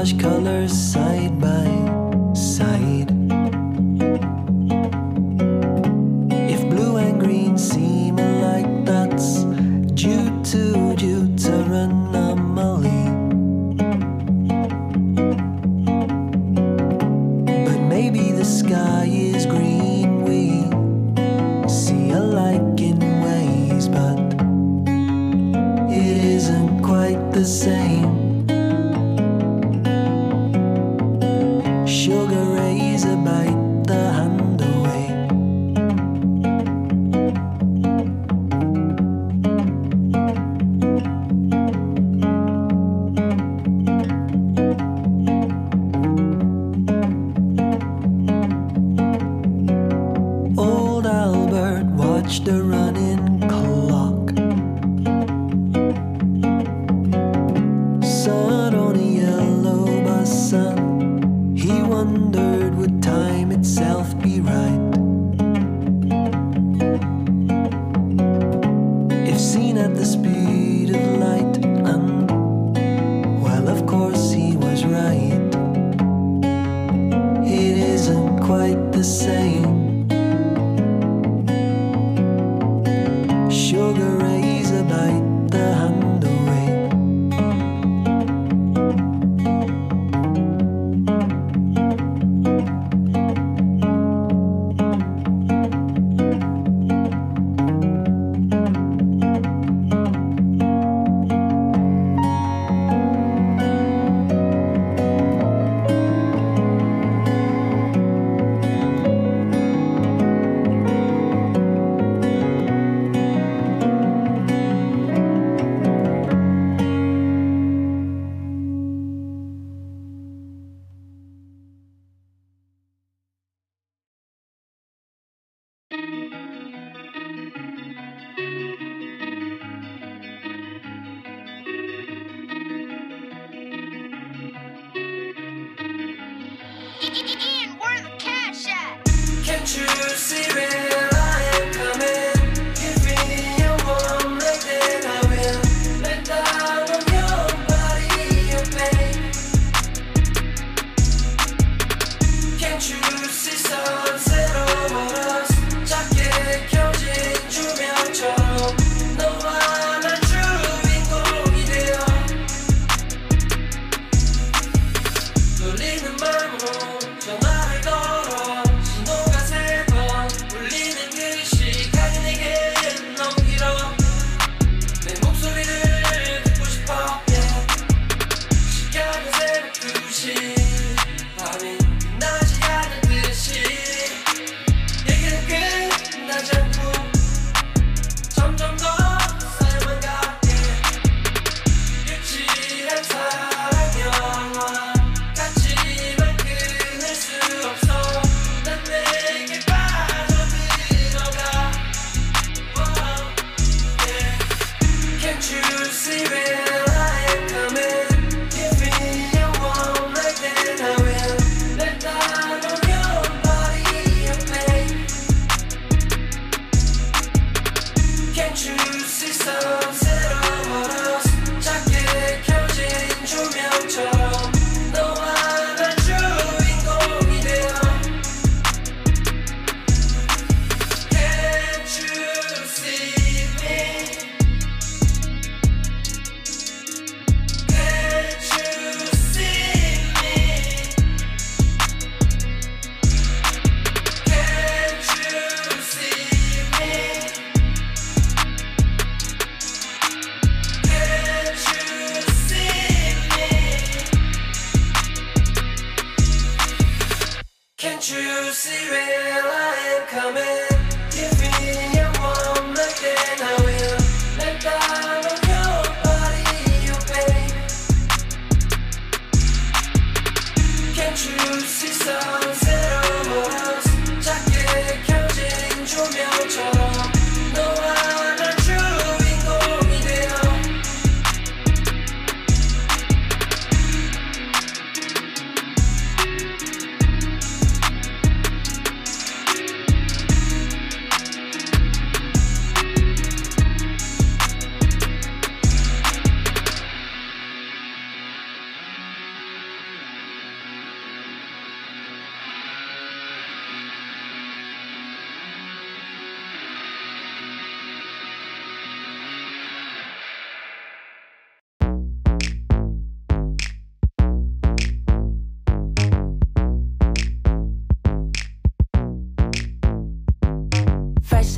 colors side by side. If blue and green seem alike, that's due to deuteronomy. But maybe the sky is green, we see alike in ways, but it isn't quite the same.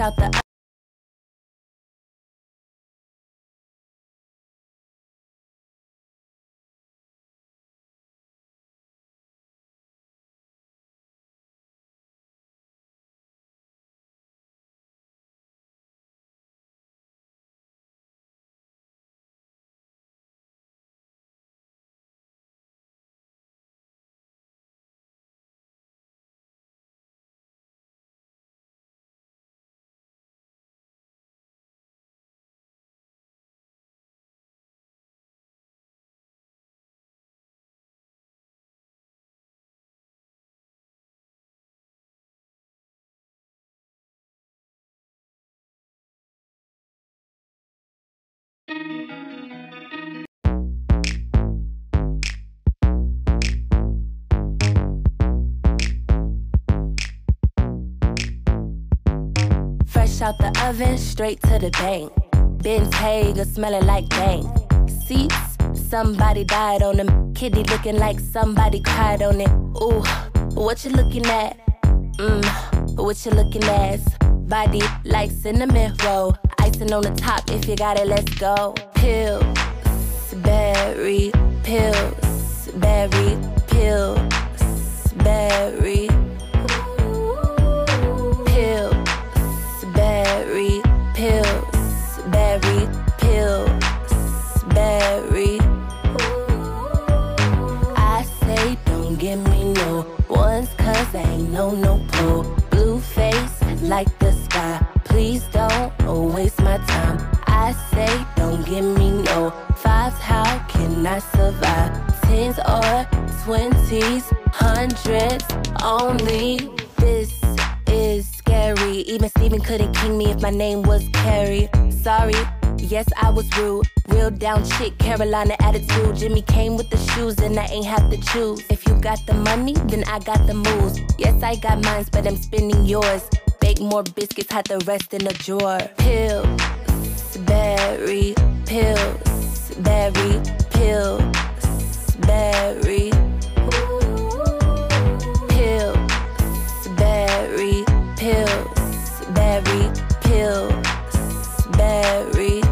Out the Fresh out the oven, straight to the bank. Bentayga smelling like dank. Seats, somebody died on them. Kitty looking like somebody cried on it. Ooh, what you looking at? Mmm, what you looking at? Body like cinnamon roll. Icing on the top, if you got it, let's go. Pills, berry, pills, berry, pills, berry. Pills, berry, pills, berry, pills, berry. I say don't give me no ones cause ain't no no pull. Blue face like twenties, hundreds only. This is scary. Even Steven couldn't king me if my name was Carrie. Sorry, yes, I was rude. Real down chick, Carolina attitude. Jimmy came with the shoes, and I ain't have to choose. If you got the money, then I got the moves. Yes, I got mines, but I'm spending yours. Bake more biscuits, hide the rest in a drawer. Pills, berry, pills, berry, pills, berry. Pills, berry, pills, berry, pills, berry.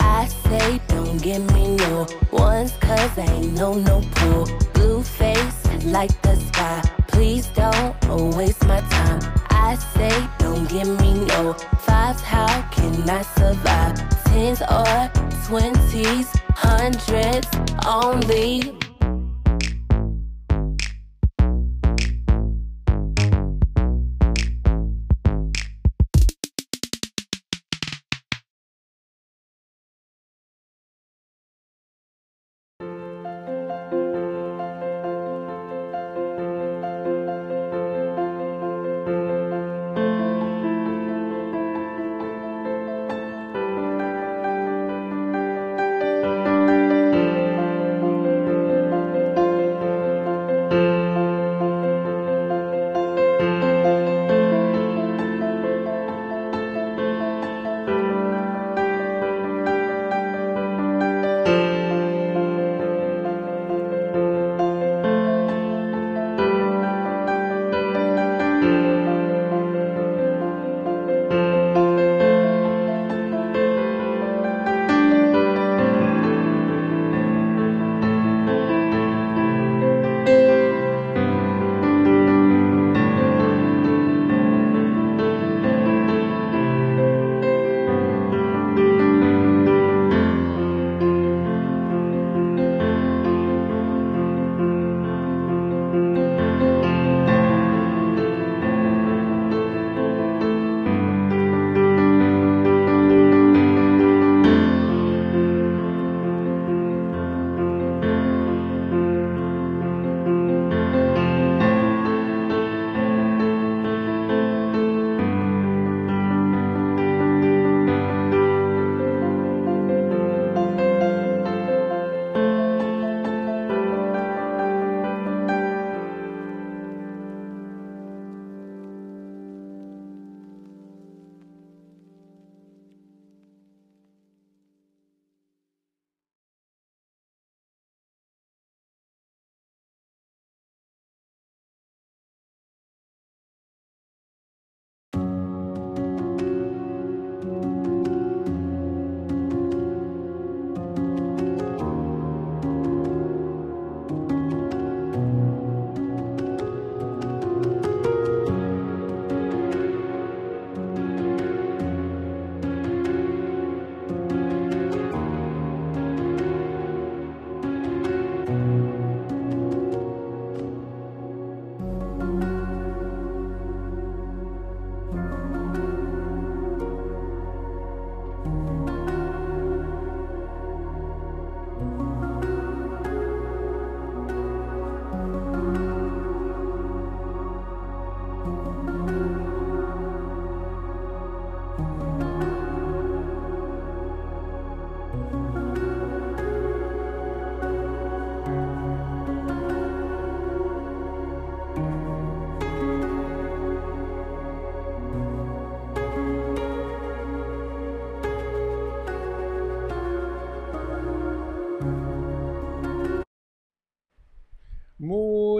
I say don't give me no ones cause ain't no no pull. Blue face like the sky. Please don't waste my time. I say don't give me no fives. How can I survive? Tens or twenties, hundreds only.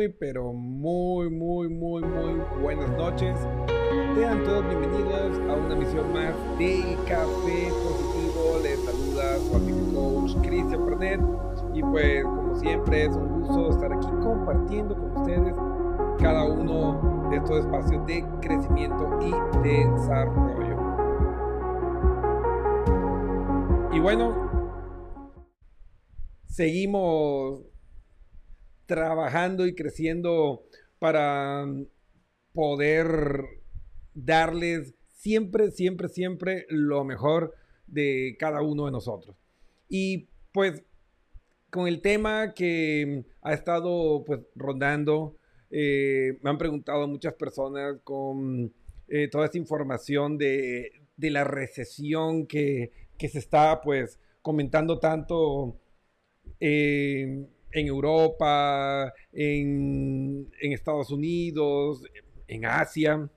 Pero muy, muy, muy, muy buenas noches. Sean todos bienvenidos a una misión más del Café Positivo. Les saluda su amigo coach Cristian Pernet. Y pues, como siempre, es un gusto estar aquí compartiendo con ustedes cada uno de estos espacios de crecimiento y desarrollo. Y bueno, seguimos trabajando y creciendo para poder darles siempre, siempre, siempre lo mejor de cada uno de nosotros. Y pues con el tema que ha estado pues rondando, eh, me han preguntado muchas personas con eh, toda esta información de, de la recesión que, que, se está pues comentando tanto eh, en Europa, en, en, Estados Unidos, en Asia.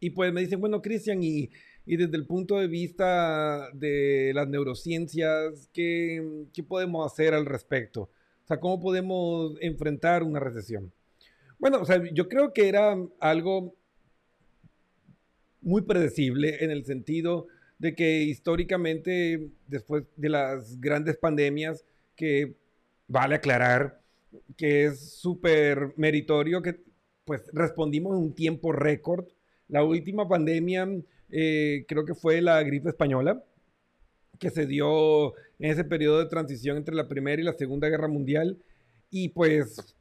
Y pues me dicen, bueno, Cristian, y, y, desde el punto de vista de las neurociencias, ¿qué, ¿qué podemos hacer al respecto? O sea, ¿cómo podemos enfrentar una recesión? Bueno, o sea, yo creo que era algo muy predecible en el sentido de que históricamente, después de las grandes pandemias, que vale aclarar que es súper meritorio que pues respondimos en un tiempo récord. La última pandemia eh, creo que fue la gripe española, que se dio en ese periodo de transición entre la Primera y la Segunda Guerra Mundial. Y pues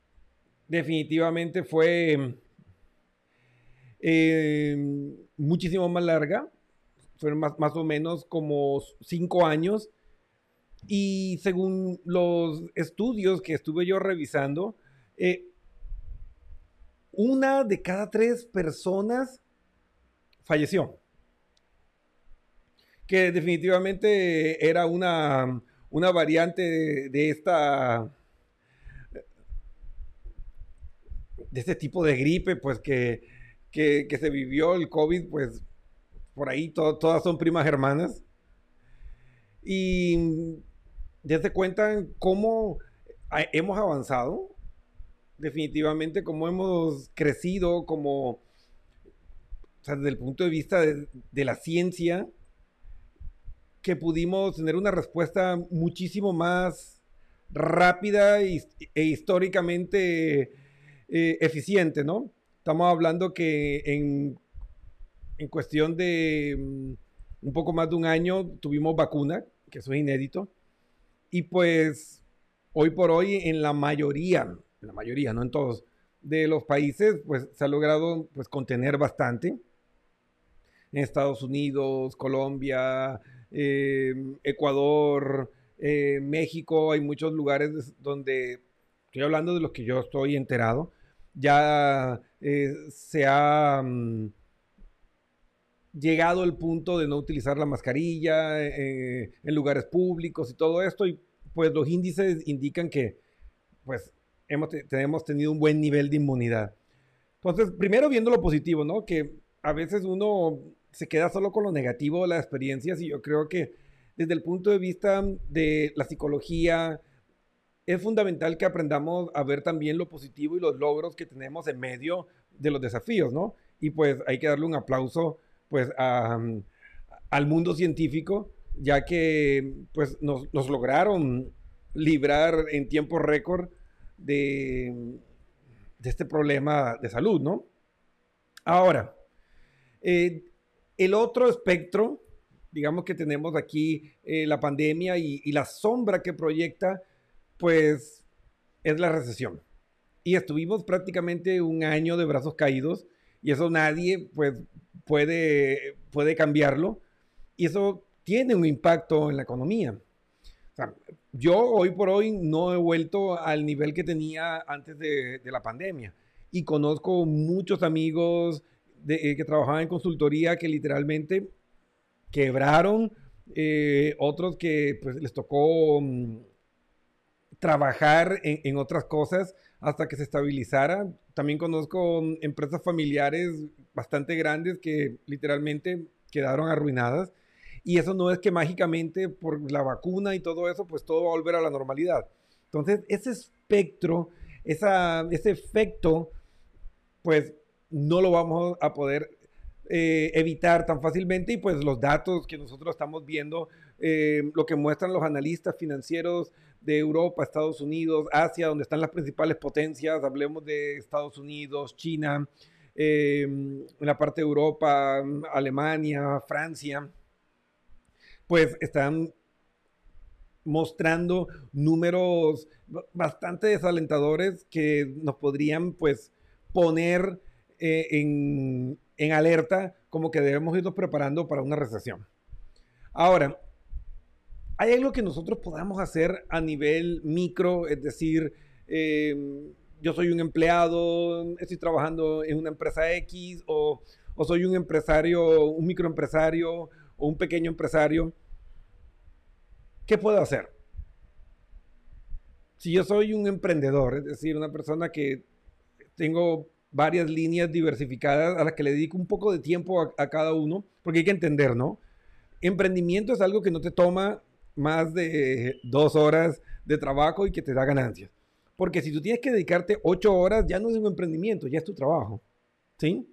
definitivamente fue eh, muchísimo más larga. Fueron más, más o menos como cinco años y según los estudios que estuve yo revisando, eh, una de cada tres personas falleció. Que definitivamente era una, una variante de, esta de este tipo de gripe, pues que, que, se vivió el COVID, pues por ahí to, todas son primas hermanas. Y ya se cuentan cómo hemos avanzado, definitivamente, cómo hemos crecido, como, desde el punto de vista de, la ciencia, que pudimos tener una respuesta muchísimo más rápida e históricamente eh, eficiente, ¿no? Estamos hablando que en, en cuestión de um, un poco más de un año tuvimos vacuna, que eso es inédito y pues hoy por hoy en la mayoría, en la mayoría, no en todos, de los países, pues se ha logrado pues contener bastante. En Estados Unidos, Colombia, eh, Ecuador, eh, México, hay muchos lugares donde, estoy hablando de los que yo estoy enterado, ya eh, se ha um, llegado el punto de no utilizar la mascarilla eh, en lugares públicos y todo esto, y pues los índices indican que pues hemos, hemos tenido un buen nivel de inmunidad. Entonces, primero viendo lo positivo, ¿no? Que a veces uno se queda solo con lo negativo de las experiencias y yo creo que desde el punto de vista de la psicología, es fundamental que aprendamos a ver también lo positivo y los logros que tenemos en medio de los desafíos, ¿no? Y pues hay que darle un aplauso pues al mundo científico, ya que pues nos, lograron librar en tiempo récord de, este problema de salud, ¿no? Ahora, eh, el otro espectro, digamos que tenemos aquí eh, la pandemia y, la sombra que proyecta, pues es la recesión. Y estuvimos prácticamente un año de brazos caídos y eso nadie pues puede, puede cambiarlo y eso tiene un impacto en la economía. O sea, yo hoy por hoy no he vuelto al nivel que tenía antes de, de la pandemia y conozco muchos amigos de, eh, que trabajaban en consultoría que literalmente quebraron, eh, otros que pues, les tocó um, trabajar en, en, otras cosas hasta que se estabilizara. También conozco empresas familiares bastante grandes que literalmente quedaron arruinadas. Y eso no es que mágicamente por la vacuna y todo eso, pues todo va a volver a la normalidad. Entonces, ese espectro ese efecto, pues no lo vamos a poder eh, evitar tan fácilmente y pues los datos que nosotros estamos viendo, eh, lo que muestran los analistas financieros de Europa, Estados Unidos, Asia, donde están las principales potencias, hablemos de Estados Unidos, China, eh, en la parte de Europa, Alemania, Francia, pues están mostrando números bastante desalentadores que nos podrían pues poner eh, en, en alerta como que debemos irnos preparando para una recesión. Ahora, ¿hay algo que nosotros podamos hacer a nivel micro? Es decir, eh, yo soy un empleado, estoy trabajando en una empresa X o, o soy un empresario, un microempresario o un pequeño empresario. ¿Qué puedo hacer? Si yo soy un emprendedor, es decir, una persona que tengo varias líneas diversificadas a las que le dedico un poco de tiempo a, a cada uno, porque hay que entender, ¿no? Emprendimiento es algo que no te toma más de dos horas de trabajo y que te da ganancias. Porque si tú tienes que dedicarte ocho horas, ya no es un emprendimiento, ya es tu trabajo. ¿Sí?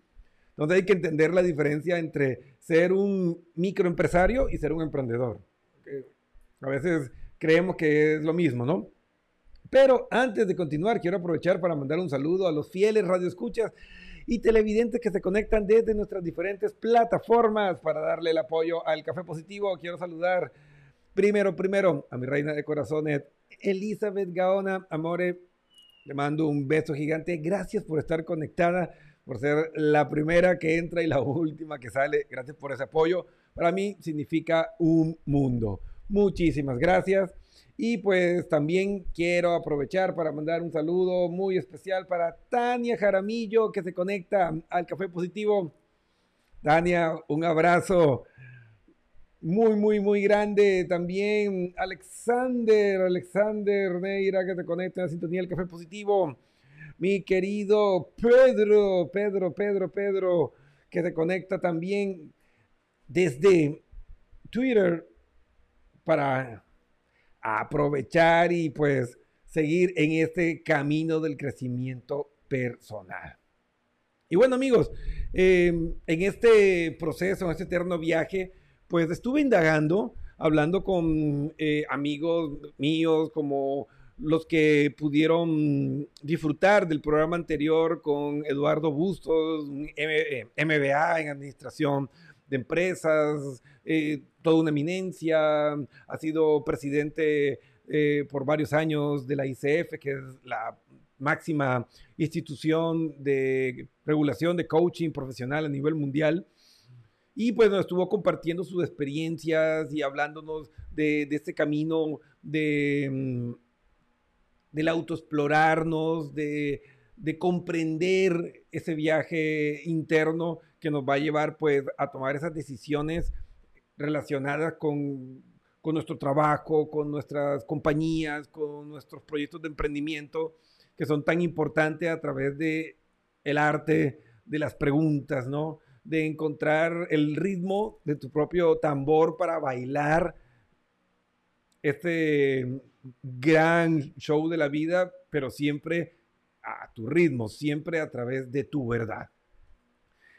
Entonces hay que entender la diferencia entre ser un microempresario y ser un emprendedor. A veces creemos que es lo mismo, ¿no? Pero antes de continuar, quiero aprovechar para mandar un saludo a los fieles radioescuchas y televidentes que se conectan desde nuestras diferentes plataformas para darle el apoyo al Café Positivo. Quiero saludar primero, primero a mi reina de corazones, Elizabeth Gaona, amore, le mando un beso gigante. Gracias por estar conectada, por ser la primera que entra y la última que sale. Gracias por ese apoyo. Para mí significa un mundo. Muchísimas gracias. Y pues también quiero aprovechar para mandar un saludo muy especial para Tania Jaramillo que se conecta al Café Positivo. Tania, un abrazo muy, muy, muy grande. También Alexander, Alexander Neira que se conecta a la sintonía del Café Positivo. Mi querido Pedro, Pedro, Pedro, Pedro, que se conecta también desde Twitter para aprovechar y pues seguir en este camino del crecimiento personal. Y bueno amigos, eh, en este proceso, en este eterno viaje, pues estuve indagando, hablando con eh, amigos míos como los que pudieron disfrutar del programa anterior con Eduardo Bustos, MBA en Administración de Empresas, eh, toda una eminencia, ha sido presidente eh, por varios años de la ICF, que es la máxima institución de regulación de coaching profesional a nivel mundial. Y pues nos estuvo compartiendo sus experiencias y hablándonos de, de este camino de, mm, del autoexplorarnos, de, de comprender ese viaje interno que nos va a llevar pues a tomar esas decisiones relacionadas con, con nuestro trabajo, con nuestras compañías, con nuestros proyectos de emprendimiento que son tan importantes a través de el arte de las preguntas, ¿no? De encontrar el ritmo de tu propio tambor para bailar este gran show de la vida, pero siempre a tu ritmo, siempre a través de tu verdad.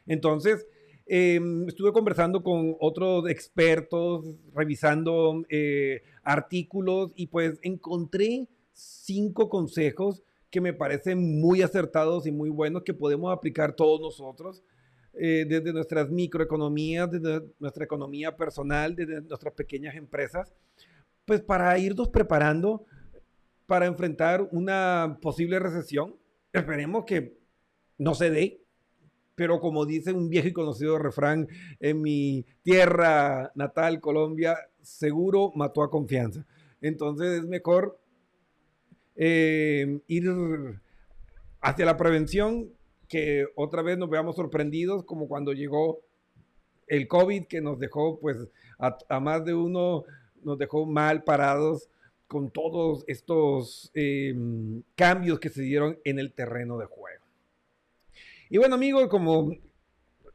Entonces, eh, estuve conversando con otros expertos, revisando eh, artículos y pues encontré cinco consejos que me parecen muy acertados y muy buenos que podemos aplicar todos nosotros eh, desde nuestras microeconomías, desde nuestra economía personal, desde nuestras pequeñas empresas, pues para irnos preparando para enfrentar una posible recesión. Esperemos que no se dé, pero como dice un viejo y conocido refrán en mi tierra natal, Colombia, seguro mató a confianza. Entonces es mejor eh, ir hacia la prevención que otra vez nos veamos sorprendidos como cuando llegó el COVID que nos dejó pues a, más de uno nos dejó mal parados con todos estos eh, cambios que se dieron en el terreno de juego. Y bueno amigos, como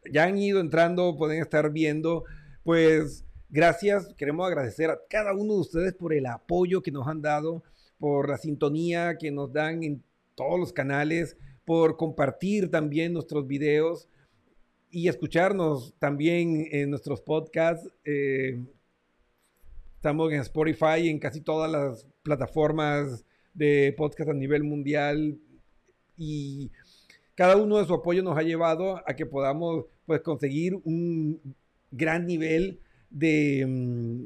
ya han ido entrando, pueden estar viendo, pues gracias, queremos agradecer a cada uno de ustedes por el apoyo que nos han dado, por la sintonía que nos dan en todos los canales, por compartir también nuestros videos y escucharnos también en nuestros podcasts. Eh, estamos en Spotify, en casi todas las plataformas de podcast a nivel mundial y cada uno de su apoyo nos ha llevado a que podamos pues conseguir un gran nivel de, mm,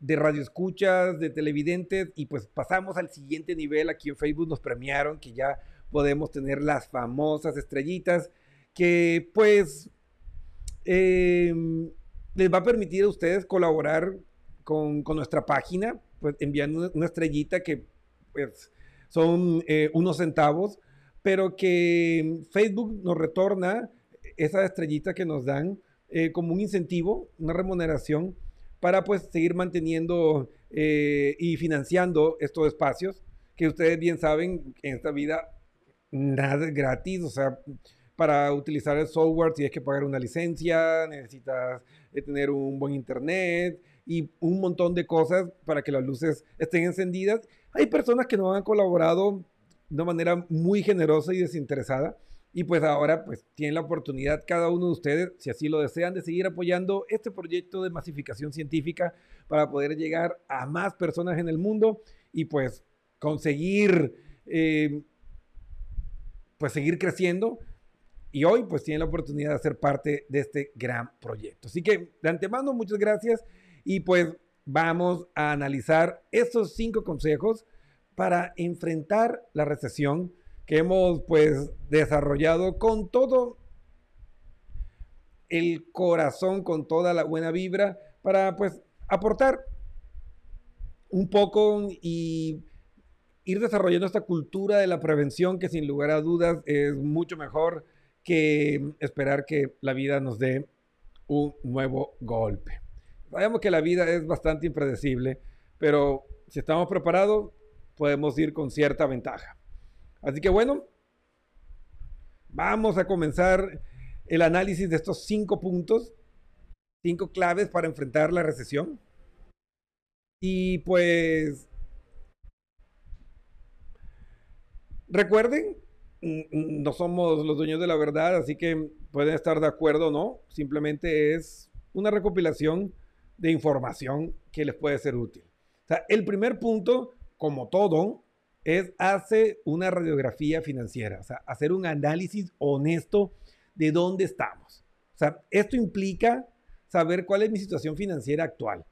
de radioescuchas, de televidentes y pues pasamos al siguiente nivel. Aquí en Facebook nos premiaron que ya podemos tener las famosas estrellitas que pues em, les va a permitir a ustedes colaborar con, con nuestra página, pues enviando una, una estrellita que pues son eh, unos centavos, pero que Facebook nos retorna esa estrellita que nos dan eh, como un incentivo, una remuneración para pues seguir manteniendo eh, y financiando estos espacios que ustedes bien saben en esta vida nada gratis, o sea, para utilizar el software tienes que pagar una licencia, necesitas eh, tener un buen internet y un montón de cosas para que las luces estén encendidas. Hay personas que nos han colaborado de manera muy generosa y desinteresada y pues ahora pues tienen la oportunidad cada uno de ustedes, si así lo desean, de seguir apoyando este proyecto de masificación científica para poder llegar a más personas en el mundo y pues conseguir eh, pues seguir creciendo y hoy pues tienen la oportunidad de ser parte de este gran proyecto. Así que de antemano muchas gracias y pues vamos a analizar estos cinco consejos para enfrentar la recesión que hemos pues desarrollado con todo el corazón, con toda la buena vibra para pues aportar un poco y ir desarrollando esta cultura de la prevención que sin lugar a dudas es mucho mejor que esperar que la vida nos dé un nuevo golpe. Sabemos que la vida es bastante impredecible, pero si estamos preparados podemos ir con cierta ventaja. Así que bueno, vamos a comenzar el análisis de estos cinco puntos, cinco claves para enfrentar la recesión. Y pues, recuerden, no somos los dueños de la verdad, así que pueden estar de acuerdo o no, simplemente es una recopilación de información que les puede ser útil. El primer punto, como todo, es hace una radiografía financiera, hacer un análisis honesto de dónde estamos. Esto implica saber cuál es mi situación financiera actual,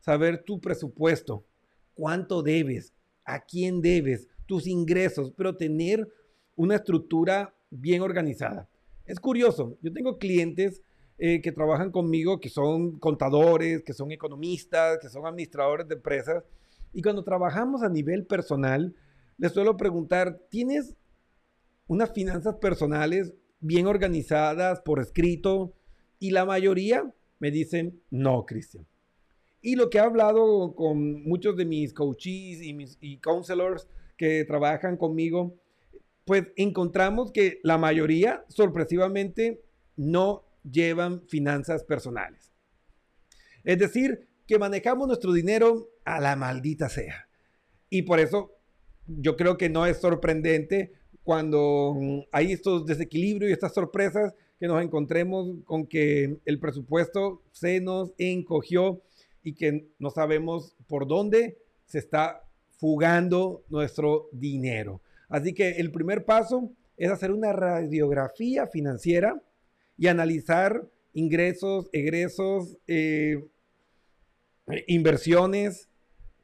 saber tu presupuesto, cuánto debes, a quién debes, tus ingresos, pero tener una estructura bien organizada. Es curioso, yo tengo clientes eh, que trabajan conmigo que son contadores, que son economistas, que son administradores de empresas, y cuando trabajamos a nivel personal, les suelo preguntar, ¿tienes unas finanzas personales bien organizadas por escrito? Y la mayoría me dicen, no, Cristian. Y lo que he hablado con muchos de mis coaches y, mis, y counselors que trabajan conmigo, pues encontramos que la mayoría, sorpresivamente, no llevan finanzas personales. Es decir, que manejamos nuestro dinero a la maldita sea. Y por eso yo creo que no es sorprendente cuando hay estos desequilibrios y estas sorpresas que nos encontremos con que el presupuesto se nos encogió y que no sabemos por dónde se está fugando nuestro dinero. Así que el primer paso es hacer una radiografía financiera y analizar ingresos, egresos, eh, inversiones,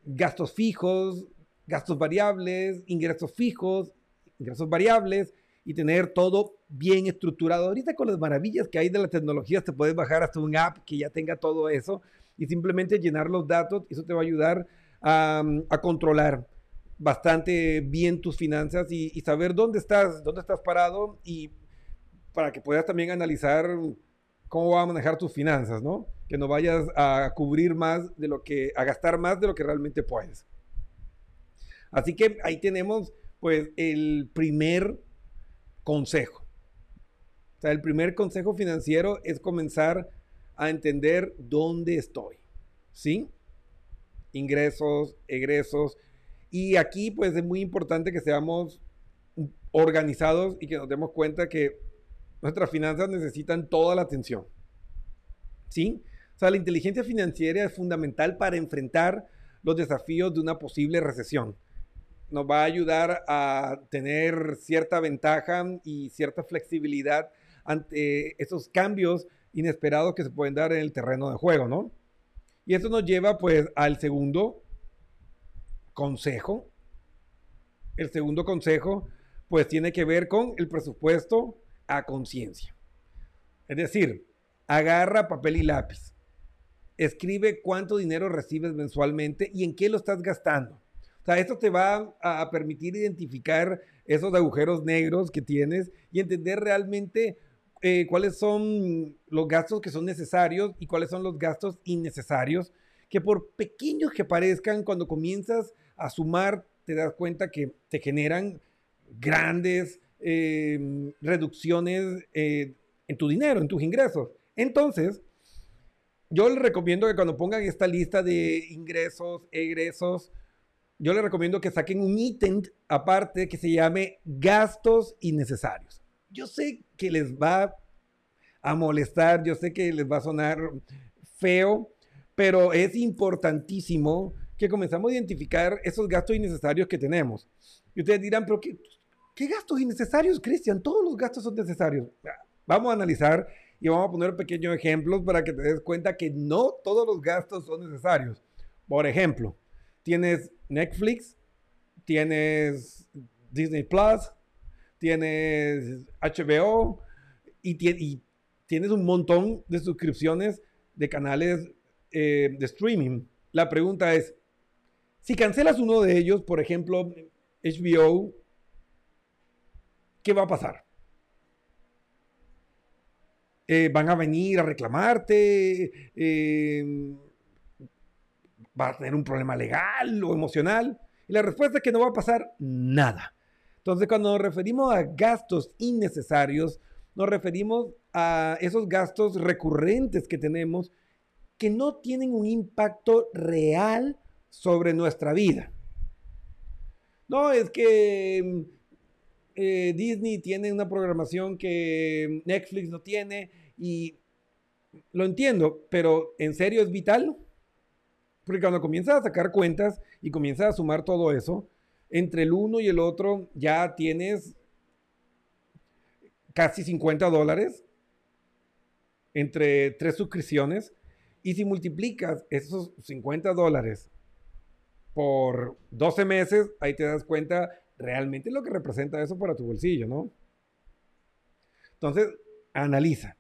gastos fijos, gastos variables, ingresos fijos, ingresos variables y tener todo bien estructurado. Ahorita con las maravillas que hay de la tecnología, te puedes bajar hasta un app que ya tenga todo eso y simplemente llenar los datos. Eso te va a ayudar a, controlar bastante bien tus finanzas y, y, saber dónde estás, dónde estás parado y para que puedas también analizar cómo va a manejar tus finanzas, ¿no? Que no vayas a cubrir más de lo que, a gastar más de lo que realmente puedes. Así que ahí tenemos pues el primer consejo. O sea, el primer consejo financiero es comenzar a entender dónde estoy. ¿Sí? Ingresos, egresos. Y aquí pues es muy importante que seamos organizados y que nos demos cuenta que nuestras finanzas necesitan toda la atención. ¿Sí? O sea, la inteligencia financiera es fundamental para enfrentar los desafíos de una posible recesión. Nos va a ayudar a tener cierta ventaja y cierta flexibilidad ante esos cambios inesperados que se pueden dar en el terreno de juego, ¿no? Y eso nos lleva pues al segundo consejo. El segundo consejo pues tiene que ver con el presupuesto a conciencia. Es decir, agarra papel y lápiz. Escribe cuánto dinero recibes mensualmente y en qué lo estás gastando. O sea, esto te va a permitir identificar esos agujeros negros que tienes y entender realmente eh, cuáles son los gastos que son necesarios y cuáles son los gastos innecesarios, que por pequeños que parezcan, cuando comienzas a sumar, te das cuenta que te generan grandes eh, reducciones eh, en tu dinero, en tus ingresos. Entonces, yo les recomiendo que cuando pongan esta lista de ingresos, egresos, yo les recomiendo que saquen un ítem aparte que se llame gastos innecesarios. Yo sé que les va a molestar, yo sé que les va a sonar feo, pero es importantísimo que comenzamos a identificar esos gastos innecesarios que tenemos. Y ustedes dirán, pero ¿qué, gastos innecesarios, Cristian? Todos los gastos son necesarios. Vamos a analizar y vamos a poner pequeños ejemplos para que te des cuenta que no todos los gastos son necesarios. Por ejemplo, tienes Netflix, tienes Disney Plus, tienes HBO y, tienes un montón de suscripciones de canales eh, de streaming. La pregunta es, si cancelas uno de ellos, por ejemplo, HBO, ¿qué va a pasar? Eh, van a venir a reclamarte, eh, va a tener un problema legal o emocional. Y la respuesta es que no va a pasar nada. Entonces, cuando nos referimos a gastos innecesarios, nos referimos a esos gastos recurrentes que tenemos que no tienen un impacto real sobre nuestra vida. No, es que eh, Disney tiene una programación que Netflix no tiene y lo entiendo, pero ¿en serio es vital? Porque cuando comienzas a sacar cuentas y comienzas a sumar todo eso, entre el uno y el otro ya tienes casi 50 dólares entre tres suscripciones. Y si multiplicas esos 50 dólares por 12 meses, ahí te das cuenta realmente lo que representa eso para tu bolsillo, ¿no? Entonces, analiza.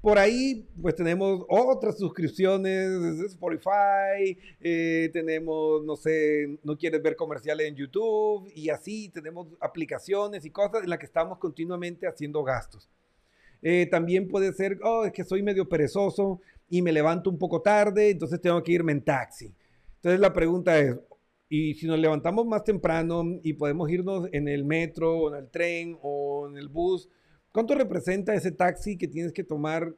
Por ahí, pues tenemos otras suscripciones, Spotify, eh, tenemos, no sé, no quieres ver comerciales en YouTube y así tenemos aplicaciones y cosas en las que estamos continuamente haciendo gastos. Eh, también puede ser, oh, es que soy medio perezoso y me levanto un poco tarde, entonces tengo que irme en taxi. Entonces la pregunta es, y si nos levantamos más temprano y podemos irnos en el metro o en el tren o en el bus, ¿cuánto representa ese taxi que tienes que tomar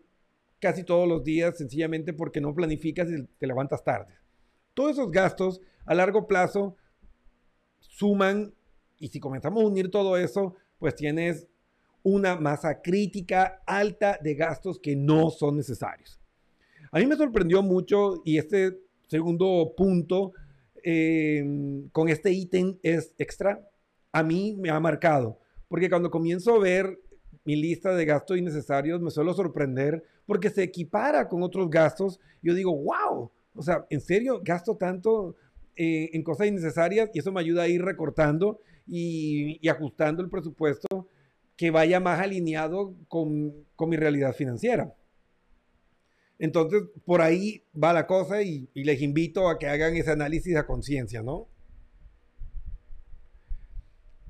casi todos los días sencillamente porque no planificas y te levantas tarde? Todos esos gastos a largo plazo suman y si comenzamos a unir todo eso, pues tienes una masa crítica alta de gastos que no son necesarios. A mí me sorprendió mucho y este segundo punto eh, con este ítem es extra, a mí me ha marcado, porque cuando comienzo a ver mi lista de gastos innecesarios me suelo sorprender porque se equipara con otros gastos. Yo digo, wow, o sea, ¿en serio gasto tanto eh, en cosas innecesarias? Y eso me ayuda a ir recortando y, y ajustando el presupuesto que vaya más alineado con, con mi realidad financiera. Entonces, por ahí va la cosa y, les invito a que hagan ese análisis a conciencia, ¿no?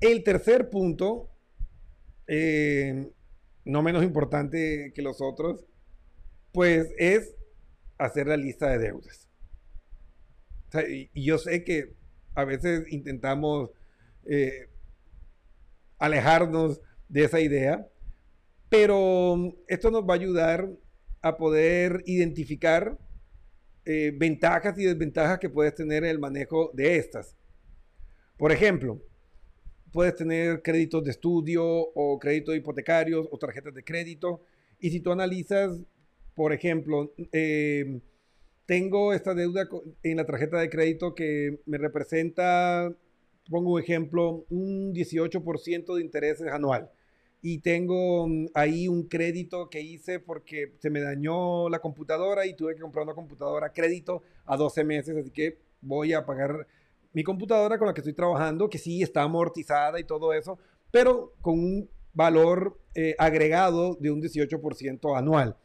El tercer punto, eh, no menos importante que los otros, pues es hacer la lista de deudas. y, yo sé que a veces intentamos eh, alejarnos de esa idea, pero esto nos va a ayudar a poder identificar eh, ventajas y desventajas que puedes tener en el manejo de estas. Por ejemplo, puedes tener créditos de estudio o créditos hipotecarios o tarjetas de crédito. Y si tú analizas, por ejemplo, eh, tengo esta deuda en la tarjeta de crédito que me representa, pongo un ejemplo, un 18% de intereses anual. Y tengo mm, ahí un crédito que hice porque se me dañó la computadora y tuve que comprar una computadora a crédito a 12 meses, así que voy a pagar mi computadora con la que estoy trabajando, que sí está amortizada y todo eso, pero con un valor eh, agregado de un 18% anual.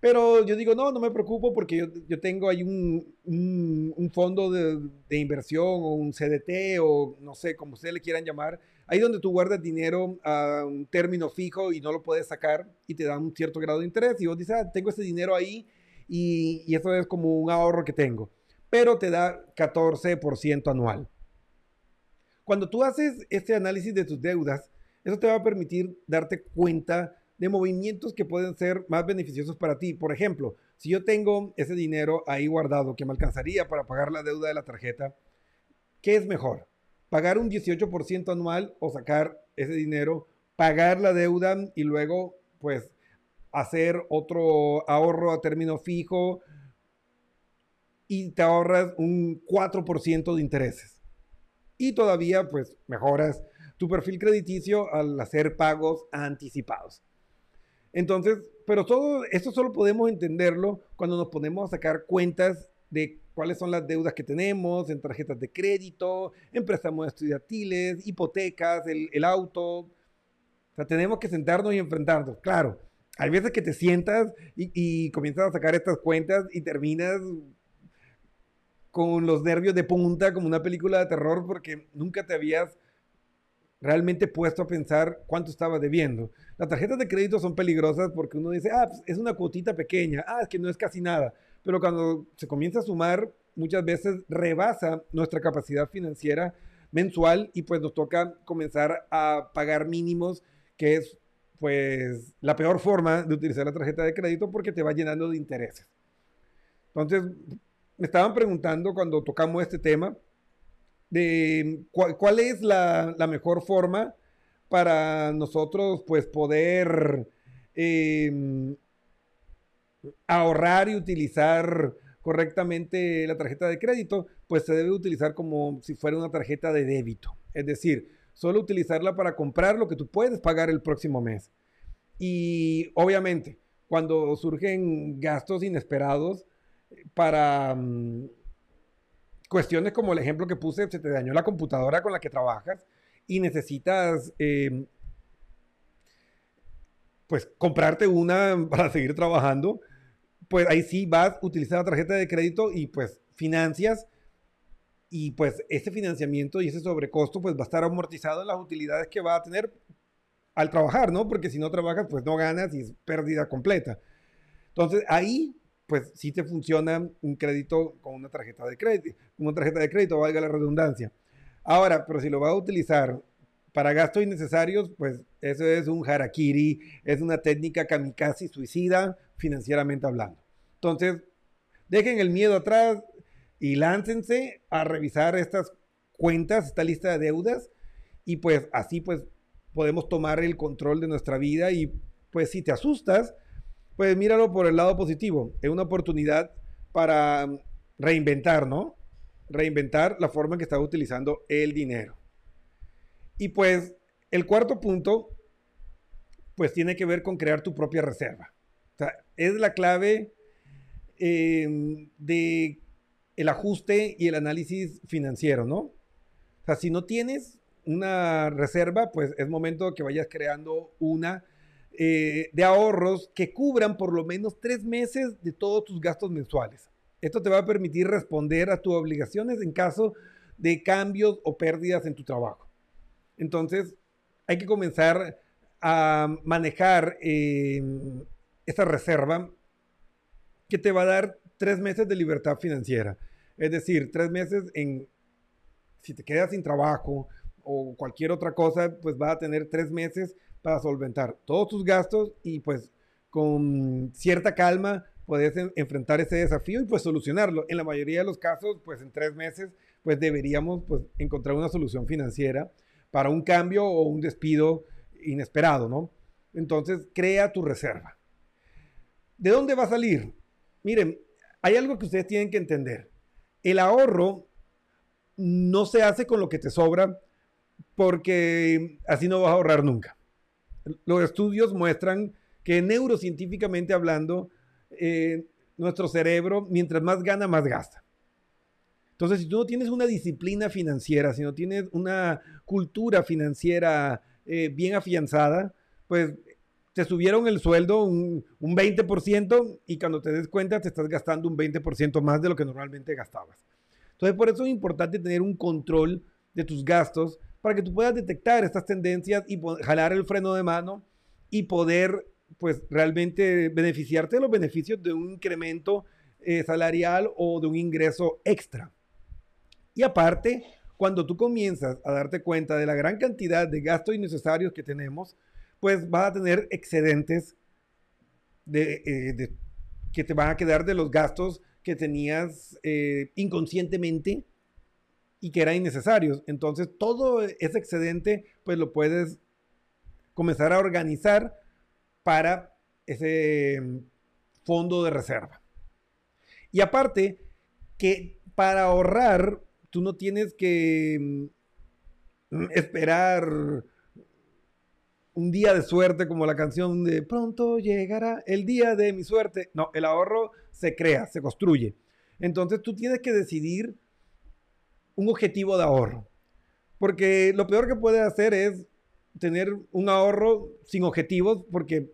Pero yo digo, no, no me preocupo porque yo, yo tengo ahí un, un- fondo de, de inversión o un CDT o no sé, como ustedes le quieran llamar, ahí donde tú guardas dinero a un término fijo y no lo puedes sacar y te dan un cierto grado de interés y vos dices, ah, tengo ese dinero ahí y eso es como un ahorro que tengo, pero te da 14% anual. Cuando tú haces este análisis de tus deudas, eso te va a permitir darte cuenta de movimientos que pueden ser más beneficiosos para ti. Por ejemplo, si yo tengo ese dinero ahí guardado que me alcanzaría para pagar la deuda de la tarjeta, ¿qué es mejor? ¿Pagar un 18% anual o sacar ese dinero, pagar la deuda y luego pues hacer otro ahorro a término fijo y te ahorras un 4% de intereses? Y todavía pues mejoras tu perfil crediticio al hacer pagos anticipados. Entonces, pero todo esto solo podemos entenderlo cuando nos ponemos a sacar cuentas de cuáles son las deudas que tenemos en tarjetas de crédito, en préstamos estudiantiles, hipotecas, el, el auto. O sea, tenemos que sentarnos y enfrentarnos. Claro, hay veces que te sientas y, y comienzas a sacar estas cuentas y terminas con los nervios de punta como una película de terror porque nunca te habías realmente puesto a pensar cuánto estaba debiendo. Las tarjetas de crédito son peligrosas porque uno dice, ah, pues, es una cuotita pequeña, ah, es que no es casi nada. Pero cuando se comienza a sumar, muchas veces rebasa nuestra capacidad financiera mensual y pues nos toca comenzar a pagar mínimos, que es pues la peor forma de utilizar la tarjeta de crédito porque te va llenando de intereses. Entonces, me estaban preguntando cuando tocamos este tema, de cuál, es la, mejor forma para nosotros pues poder eh, ahorrar y utilizar correctamente la tarjeta de crédito, pues se debe utilizar como si fuera una tarjeta de débito. Es decir, solo utilizarla para comprar lo que tú puedes pagar el próximo mes. Y obviamente, cuando surgen gastos inesperados para... Um, cuestiones como el ejemplo que puse, se te dañó la computadora con la que trabajas y necesitas, eh, pues, comprarte una para seguir trabajando, pues ahí sí vas a utilizar la tarjeta de crédito y pues financias y pues ese financiamiento y ese sobrecosto pues va a estar amortizado en las utilidades que va a tener al trabajar, ¿no? Porque si no trabajas pues no ganas y es pérdida completa. Entonces ahí pues sí te funciona un crédito con una tarjeta de crédito, una tarjeta de crédito, valga la redundancia. Ahora, pero si lo vas a utilizar para gastos innecesarios, pues eso es un harakiri, es una técnica kamikaze suicida financieramente hablando. Entonces, dejen el miedo atrás y láncense a revisar estas cuentas, esta lista de deudas y pues así pues podemos tomar el control de nuestra vida y pues si te asustas, pues míralo por el lado positivo. Es una oportunidad para reinventar, ¿no? Reinventar la forma en que estás utilizando el dinero. Y pues el cuarto punto, pues tiene que ver con crear tu propia reserva. O sea, es la clave eh, de el ajuste y el análisis financiero, ¿no? O sea, si no tienes una reserva, pues es momento que vayas creando una eh, de ahorros que cubran por lo menos tres meses de todos tus gastos mensuales. Esto te va a permitir responder a tus obligaciones en caso de cambios o pérdidas en tu trabajo. Entonces, hay que comenzar a manejar eh, esta reserva que te va a dar tres meses de libertad financiera. Es decir, tres meses en, si te quedas sin trabajo o cualquier otra cosa, pues vas a tener tres meses para solventar todos tus gastos y pues con cierta calma puedes en, enfrentar ese desafío y pues solucionarlo. En la mayoría de los casos, pues en tres meses, pues deberíamos pues encontrar una solución financiera para un cambio o un despido inesperado, ¿no? Entonces, crea tu reserva. ¿De dónde va a salir? Miren, hay algo que ustedes tienen que entender. El ahorro no se hace con lo que te sobra porque así no vas a ahorrar nunca. Los estudios muestran que neurocientíficamente hablando, eh, nuestro cerebro, mientras más gana, más gasta. Entonces, si tú no tienes una disciplina financiera, si no tienes una cultura financiera eh, bien afianzada, pues te subieron el sueldo un, un 20% y cuando te des cuenta te estás gastando un 20% más de lo que normalmente gastabas. Entonces, por eso es importante tener un control de tus gastos para que tú puedas detectar estas tendencias y jalar el freno de mano y poder, pues, realmente beneficiarte de los beneficios de un incremento eh, salarial o de un ingreso extra. Y aparte, cuando tú comienzas a darte cuenta de la gran cantidad de gastos innecesarios que tenemos, pues vas a tener excedentes de, eh, que te van a quedar de los gastos que tenías eh, inconscientemente y que eran innecesarios. Entonces, todo ese excedente, pues lo puedes comenzar a organizar para ese mm, fondo de reserva. Y aparte, que para ahorrar, tú no tienes que mm, esperar un día de suerte como la canción de pronto llegará el día de mi suerte. No, el ahorro se crea, se construye. Entonces tú tienes que decidir un objetivo de ahorro. Porque lo peor que puedes hacer es tener un ahorro sin objetivos porque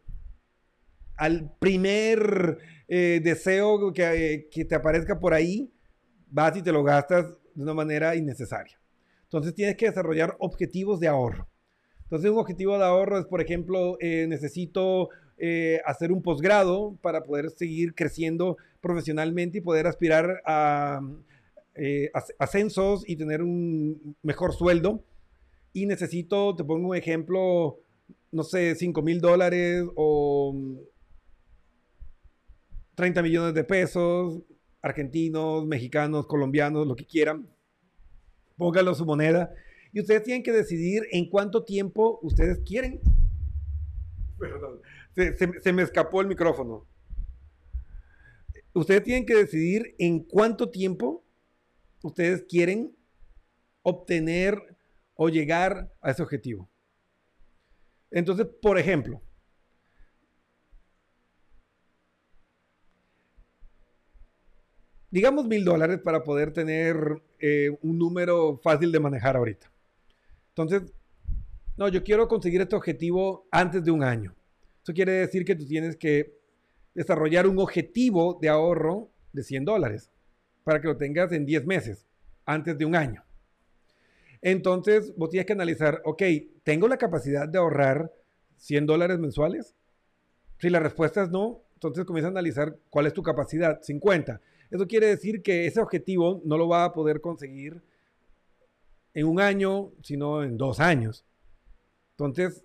al primer eh, deseo que, que te aparezca por ahí, vas y te lo gastas de una manera innecesaria. Entonces tienes que desarrollar objetivos de ahorro. Entonces un objetivo de ahorro es, por ejemplo, eh, necesito eh, hacer un posgrado para poder seguir creciendo profesionalmente y poder aspirar a eh, as- ascensos y tener un mejor sueldo. Y necesito, te pongo un ejemplo, no sé, 5 mil dólares o 30 millones de pesos, argentinos, mexicanos, colombianos, lo que quieran. Póngalo su moneda. Y ustedes tienen que decidir en cuánto tiempo ustedes quieren. Perdón, se, se- se me escapó el micrófono. Ustedes tienen que decidir en cuánto tiempo ustedes quieren obtener o llegar a ese objetivo. Entonces, por ejemplo, digamos mil dólares para poder tener eh, un número fácil de manejar ahorita. Entonces, no, yo quiero conseguir este objetivo antes de un año. Eso quiere decir que tú tienes que desarrollar un objetivo de ahorro de 100 dólares para que lo tengas en 10 meses, antes de un año. Entonces, vos tienes que analizar, ok, ¿tengo la capacidad de ahorrar 100 dólares mensuales? Si la respuesta es no, entonces comienza a analizar cuál es tu capacidad, 50. Eso quiere decir que ese objetivo no lo va a poder conseguir en un año, sino en dos años. Entonces,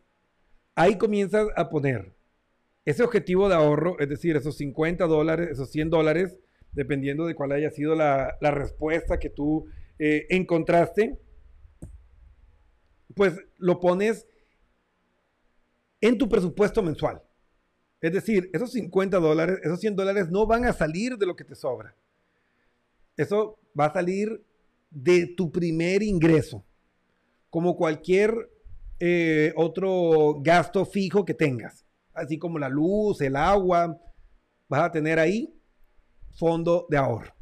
ahí comienzas a poner ese objetivo de ahorro, es decir, esos 50 dólares, esos 100 dólares, dependiendo de cuál haya sido la, respuesta que tú eh, encontraste, pues lo pones en tu presupuesto mensual. Es decir, esos 50 dólares, esos 100 dólares no van a salir de lo que te sobra. Eso va a salir de tu primer ingreso, como cualquier eh, otro gasto fijo que tengas, así como la luz, el agua, vas a tener ahí fondo de ahorro.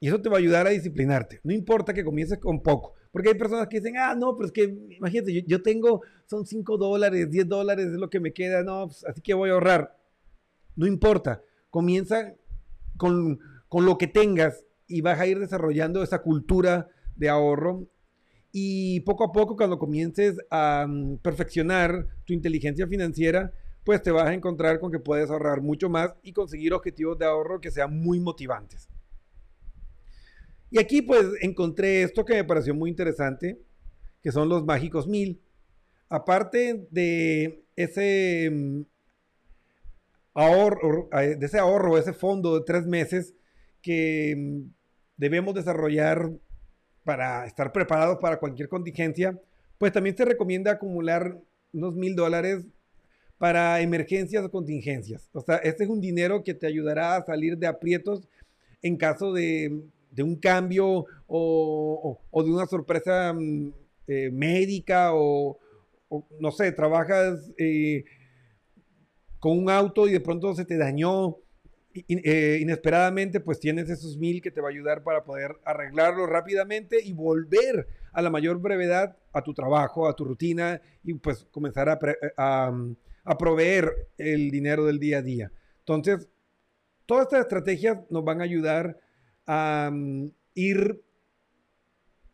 Y eso te va a ayudar a disciplinarte. No importa que comiences con poco. Porque hay personas que dicen, ah, no, pero es que, imagínate, yo, tengo, son 5 dólares, 10 dólares es lo que me queda, no, pues, así que voy a ahorrar. No importa. Comienza con, con lo que tengas y vas a ir desarrollando esa cultura de ahorro. Y poco a poco, cuando comiences a mm, perfeccionar tu inteligencia financiera, pues te vas a encontrar con que puedes ahorrar mucho más y conseguir objetivos de ahorro que sean muy motivantes. Y aquí pues encontré esto que me pareció muy interesante, que son los mágicos mil. Aparte de ese mm, ahorro, eh, de ese ahorro, ese fondo de tres meses que mm, debemos desarrollar para estar preparados para cualquier contingencia, pues también se recomienda acumular unos mil dólares para emergencias o contingencias. O sea, este es un dinero que te ayudará a salir de aprietos en caso de, un cambio o, de una sorpresa mm, eh, médica o, no sé, trabajas eh, con un auto y de pronto se te dañó eh, inesperadamente, pues tienes esos mil que te va a ayudar para poder arreglarlo rápidamente y volver a la mayor brevedad a tu trabajo, a tu rutina y pues comenzar a, pre- a, a proveer el dinero del día a día. Entonces, todas estas estrategias nos van a ayudar a mm, ir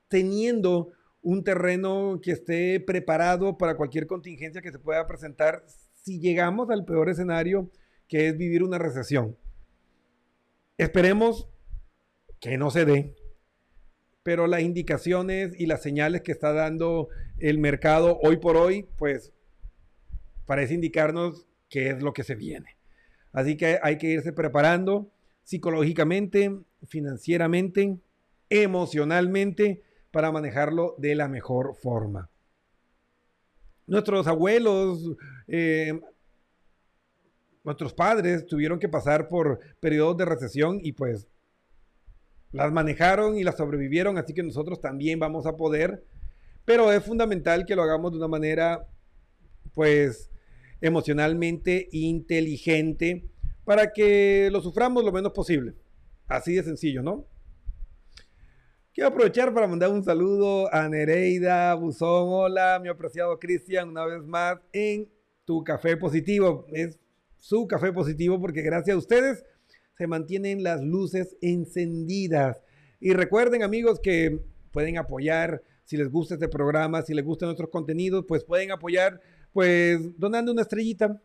teniendo un terreno que esté preparado para cualquier contingencia que se pueda presentar si llegamos al peor escenario, que es vivir una recesión. Esperemos que no se dé, pero las indicaciones y las señales que está dando el mercado hoy por hoy, pues parece indicarnos qué es lo que se viene. Así que hay que irse preparando psicológicamente, financieramente, emocionalmente, para manejarlo de la mejor forma. Nuestros abuelos, eh, nuestros padres tuvieron que pasar por periodos de recesión y pues las manejaron y las sobrevivieron, así que nosotros también vamos a poder, pero es fundamental que lo hagamos de una manera pues emocionalmente inteligente para que lo suframos lo menos posible. Así de sencillo, ¿no? Quiero aprovechar para mandar un saludo a Nereida Buzón. Hola, mi apreciado Cristian, una vez más en tu café positivo. Es su café positivo porque gracias a ustedes se mantienen las luces encendidas. Y recuerden, amigos, que pueden apoyar si les gusta este programa, si les gustan nuestros contenidos, pues pueden apoyar pues donando una estrellita.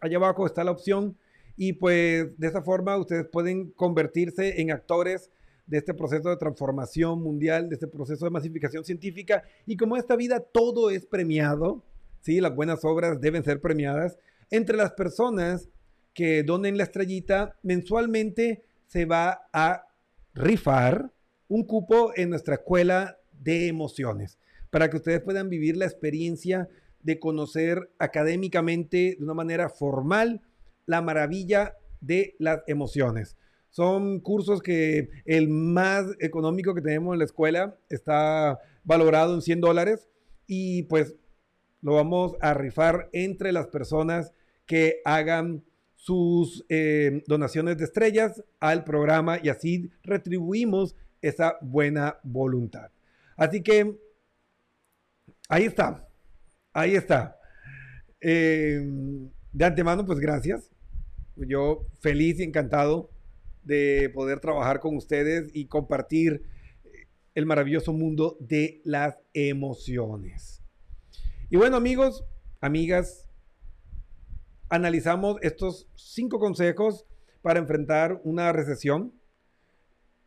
Allá abajo está la opción y pues de esa forma ustedes pueden convertirse en actores de este proceso de transformación mundial, de este proceso de masificación científica. Y como esta vida todo es premiado, ¿sí? las buenas obras deben ser premiadas, entre las personas que donen la estrellita, mensualmente se va a rifar un cupo en nuestra escuela de emociones, para que ustedes puedan vivir la experiencia de conocer académicamente de una manera formal la maravilla de las emociones. Son cursos que el más económico que tenemos en la escuela está valorado en 100 dólares y pues lo vamos a rifar entre las personas que hagan sus eh, donaciones de estrellas al programa y así retribuimos esa buena voluntad. Así que ahí está, ahí está. Eh, de antemano, pues gracias. Yo feliz y encantado de poder trabajar con ustedes y compartir el maravilloso mundo de las emociones. Y bueno, amigos, amigas, analizamos estos cinco consejos para enfrentar una recesión.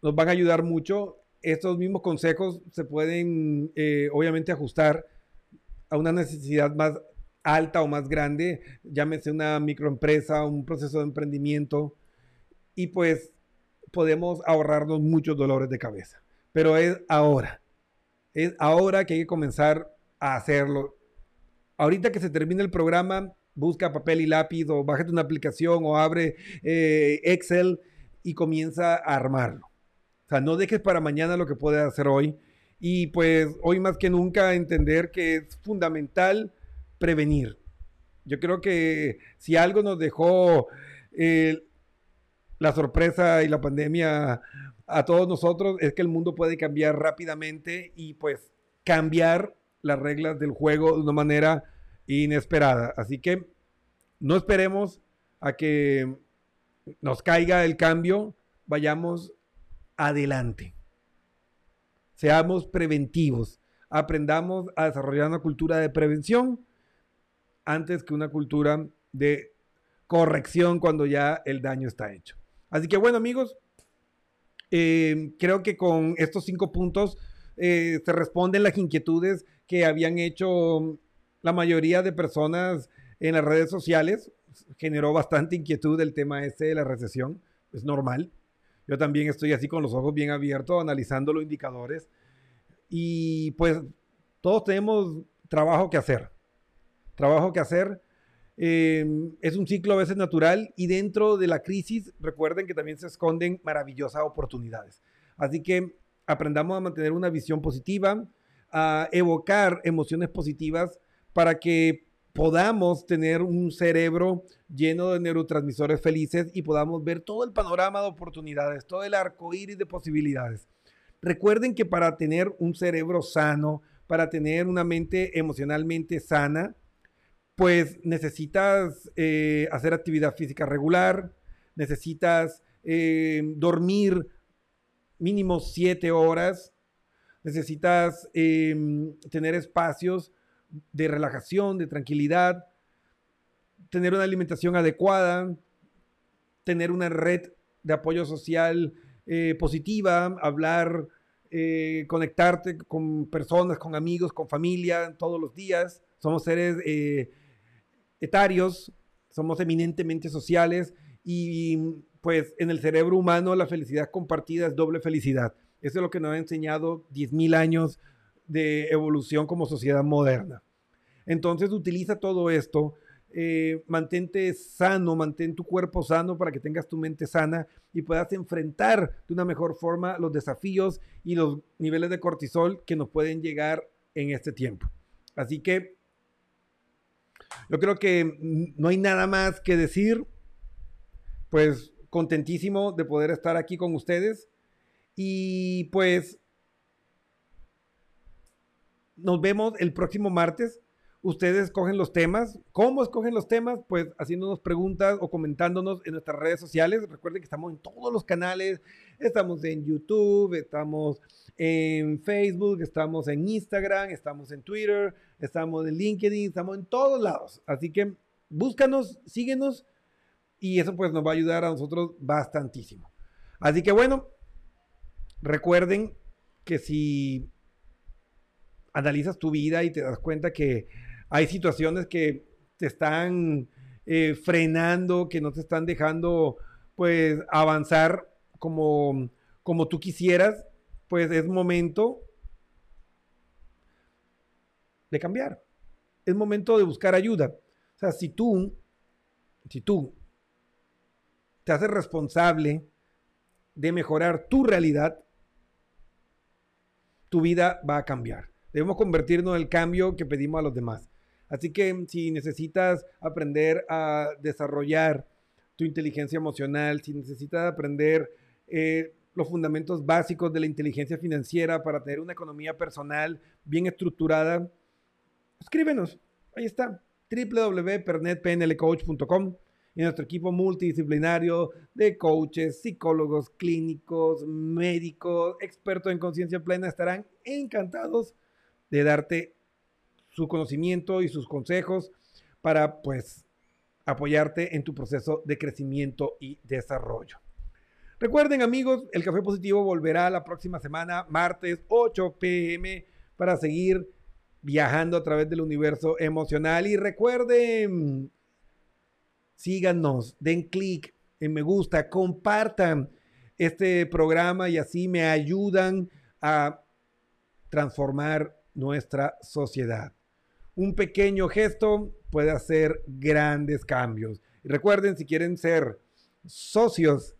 Nos van a ayudar mucho. Estos mismos consejos se pueden, eh, obviamente, ajustar a una necesidad más alta o más grande, llámese una microempresa, un proceso de emprendimiento, y pues podemos ahorrarnos muchos dolores de cabeza. Pero es ahora, es ahora que hay que comenzar a hacerlo. Ahorita que se termine el programa, busca papel y lápiz o bájate una aplicación o abre eh, Excel y comienza a armarlo. O sea, no dejes para mañana lo que puedes hacer hoy. Y pues hoy más que nunca entender que es fundamental prevenir. Yo creo que si algo nos dejó eh, la sorpresa y la pandemia a todos nosotros es que el mundo puede cambiar rápidamente y pues cambiar las reglas del juego de una manera inesperada. Así que no esperemos a que nos caiga el cambio, vayamos adelante. Seamos preventivos, aprendamos a desarrollar una cultura de prevención antes que una cultura de corrección cuando ya el daño está hecho. Así que bueno amigos, eh, creo que con estos cinco puntos eh, se responden las inquietudes que habían hecho la mayoría de personas en las redes sociales. Generó bastante inquietud el tema este de la recesión, es normal. Yo también estoy así con los ojos bien abiertos, analizando los indicadores. Y pues todos tenemos trabajo que hacer. Trabajo que hacer. Eh, es un ciclo a veces natural y dentro de la crisis recuerden que también se esconden maravillosas oportunidades. Así que aprendamos a mantener una visión positiva, a evocar emociones positivas para que podamos tener un cerebro lleno de neurotransmisores felices y podamos ver todo el panorama de oportunidades, todo el arco iris de posibilidades. Recuerden que para tener un cerebro sano, para tener una mente emocionalmente sana, pues necesitas eh, hacer actividad física regular, necesitas eh, dormir mínimo siete horas, necesitas em, tener espacios de relajación, de tranquilidad, tener una alimentación adecuada, tener una red de apoyo social eh, positiva, hablar, eh, conectarte con personas, con amigos, con familia todos los días. Somos seres eh, etarios, somos eminentemente sociales y pues en el cerebro humano la felicidad compartida es doble felicidad. Eso es lo que nos ha enseñado 10.000 años de evolución como sociedad moderna. Entonces utiliza todo esto, eh, mantente sano, mantén tu cuerpo sano para que tengas tu mente sana y puedas enfrentar de una mejor forma los desafíos y los niveles de cortisol que nos pueden llegar en este tiempo. Así que yo creo que no hay nada más que decir, pues contentísimo de poder estar aquí con ustedes y pues nos vemos el próximo martes. Ustedes escogen los temas. ¿Cómo escogen los temas? Pues haciéndonos preguntas o comentándonos en nuestras redes sociales. Recuerden que estamos en todos los canales. Estamos en YouTube, estamos en Facebook, estamos en Instagram, estamos en Twitter, estamos en LinkedIn, estamos en todos lados. Así que búscanos, síguenos y eso pues nos va a ayudar a nosotros bastantísimo. Así que bueno, recuerden que si analizas tu vida y te das cuenta que hay situaciones que te están eh, frenando, que no te están dejando pues avanzar como, como tú quisieras, pues es momento de cambiar. Es momento de buscar ayuda. O sea, si tú, si tú te haces responsable de mejorar tu realidad, tu vida va a cambiar. Debemos convertirnos en el cambio que pedimos a los demás. Así que si necesitas aprender a desarrollar tu inteligencia emocional, si necesitas aprender eh, los fundamentos básicos de la inteligencia financiera para tener una economía personal bien estructurada, escríbenos. Ahí está, www.pernetpnlcoach.com y nuestro equipo multidisciplinario de coaches, psicólogos, clínicos, médicos, expertos en conciencia plena estarán encantados de darte su conocimiento y sus consejos para pues apoyarte en tu proceso de crecimiento y desarrollo. Recuerden amigos, el Café Positivo volverá la próxima semana, martes 8 pm, para seguir viajando a través del universo emocional. Y recuerden síganos, den clic en me gusta, compartan este programa y así me ayudan a transformar nuestra sociedad. Un pequeño gesto puede hacer grandes cambios. Y recuerden, si quieren ser socios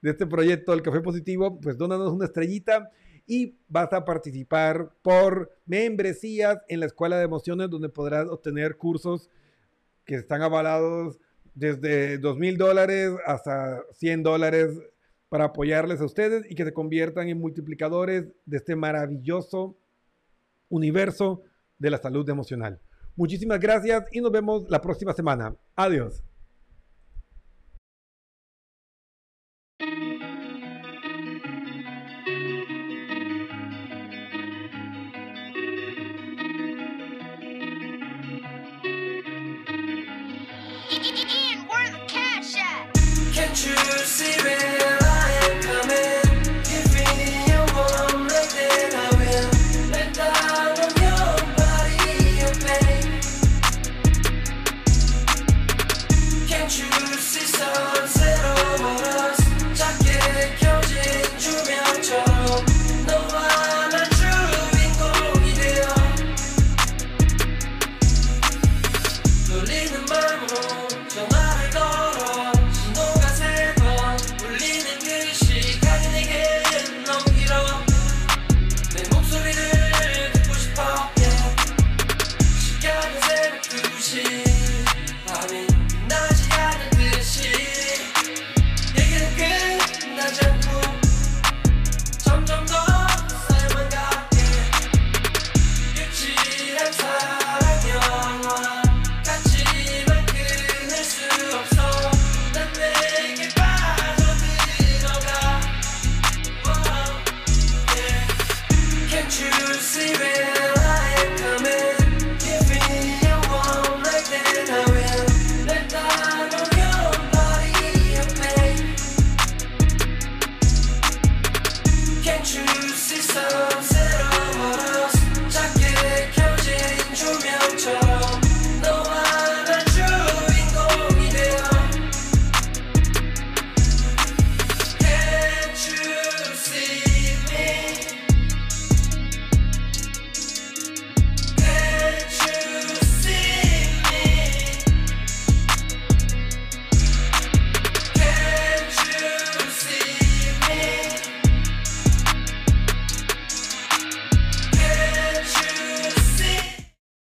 de este proyecto del Café Positivo, pues dónanos una estrellita y vas a participar por membresías en la Escuela de Emociones, donde podrás obtener cursos que están avalados desde dos mil dólares hasta 100 dólares para apoyarles a ustedes y que se conviertan en multiplicadores de este maravilloso universo de la salud emocional. Muchísimas gracias y nos vemos la próxima semana. Adiós.